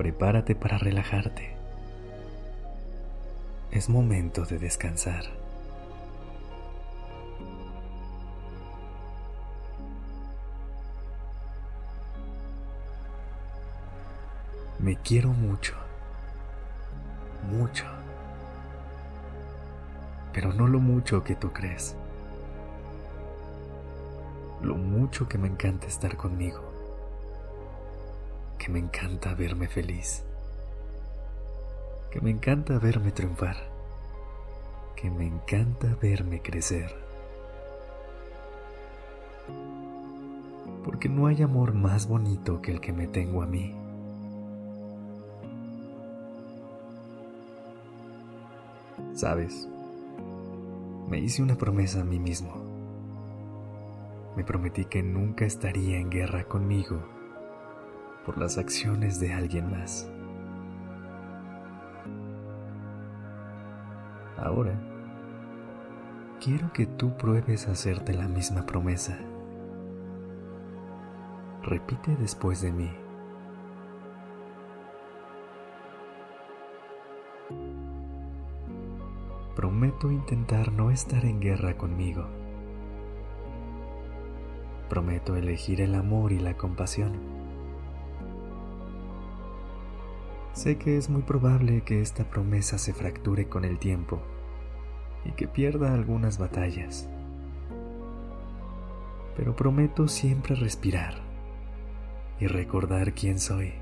Prepárate para relajarte. Es momento de descansar. Me quiero mucho, mucho, pero no lo mucho que tú crees lo mucho que me encanta estar conmigo, que me encanta verme feliz, que me encanta verme triunfar, que me encanta verme crecer. Porque no hay amor más bonito que el que me tengo a mí. Sabes, me hice una promesa a mí mismo me prometí que nunca estaría en guerra conmigo por las acciones de alguien más. Ahora, quiero que tú pruebes hacerte la misma promesa. Repite después de mí. Prometo intentar no estar en guerra conmigo Prometo elegir el amor y la compasión. Sé que es muy probable que esta promesa se fracture con el tiempo y que pierda algunas batallas. Pero prometo siempre respirar y recordar quién soy,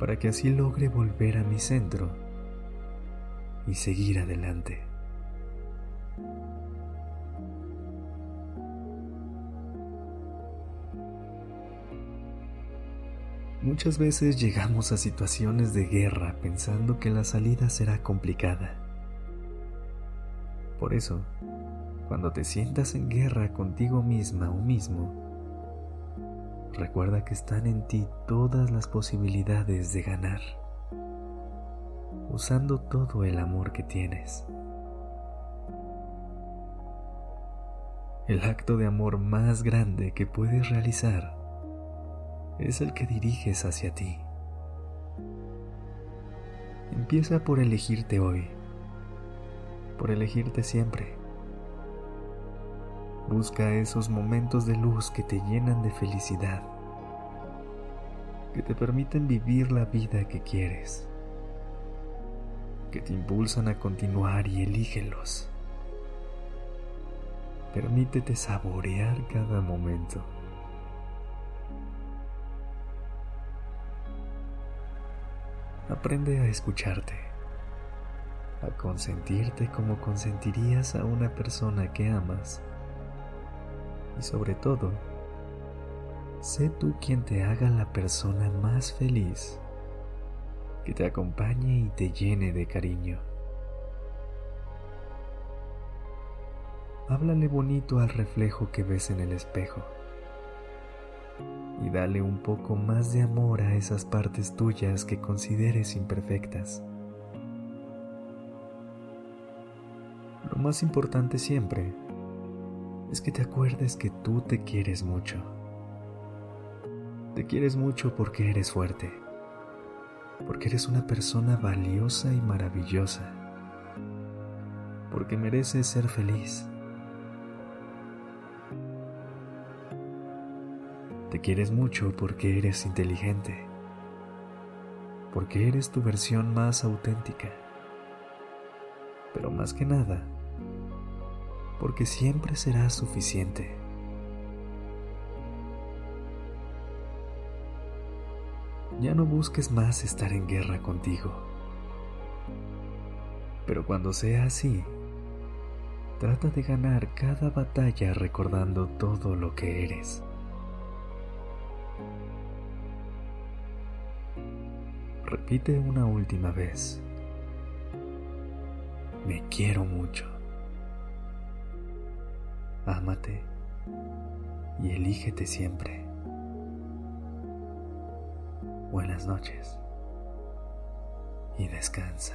para que así logre volver a mi centro y seguir adelante. Muchas veces llegamos a situaciones de guerra pensando que la salida será complicada. Por eso, cuando te sientas en guerra contigo misma o mismo, recuerda que están en ti todas las posibilidades de ganar, usando todo el amor que tienes. El acto de amor más grande que puedes realizar es el que diriges hacia ti. Empieza por elegirte hoy, por elegirte siempre. Busca esos momentos de luz que te llenan de felicidad, que te permiten vivir la vida que quieres, que te impulsan a continuar y elígelos. Permítete saborear cada momento. Aprende a escucharte, a consentirte como consentirías a una persona que amas. Y sobre todo, sé tú quien te haga la persona más feliz, que te acompañe y te llene de cariño. Háblale bonito al reflejo que ves en el espejo y dale un poco más de amor a esas partes tuyas que consideres imperfectas. Lo más importante siempre es que te acuerdes que tú te quieres mucho. Te quieres mucho porque eres fuerte, porque eres una persona valiosa y maravillosa, porque mereces ser feliz Te quieres mucho porque eres inteligente, porque eres tu versión más auténtica, pero más que nada, porque siempre serás suficiente. Ya no busques más estar en guerra contigo, pero cuando sea así, trata de ganar cada batalla recordando todo lo que eres. Repite una última vez. Me quiero mucho. Ámate y elígete siempre. Buenas noches y descansa.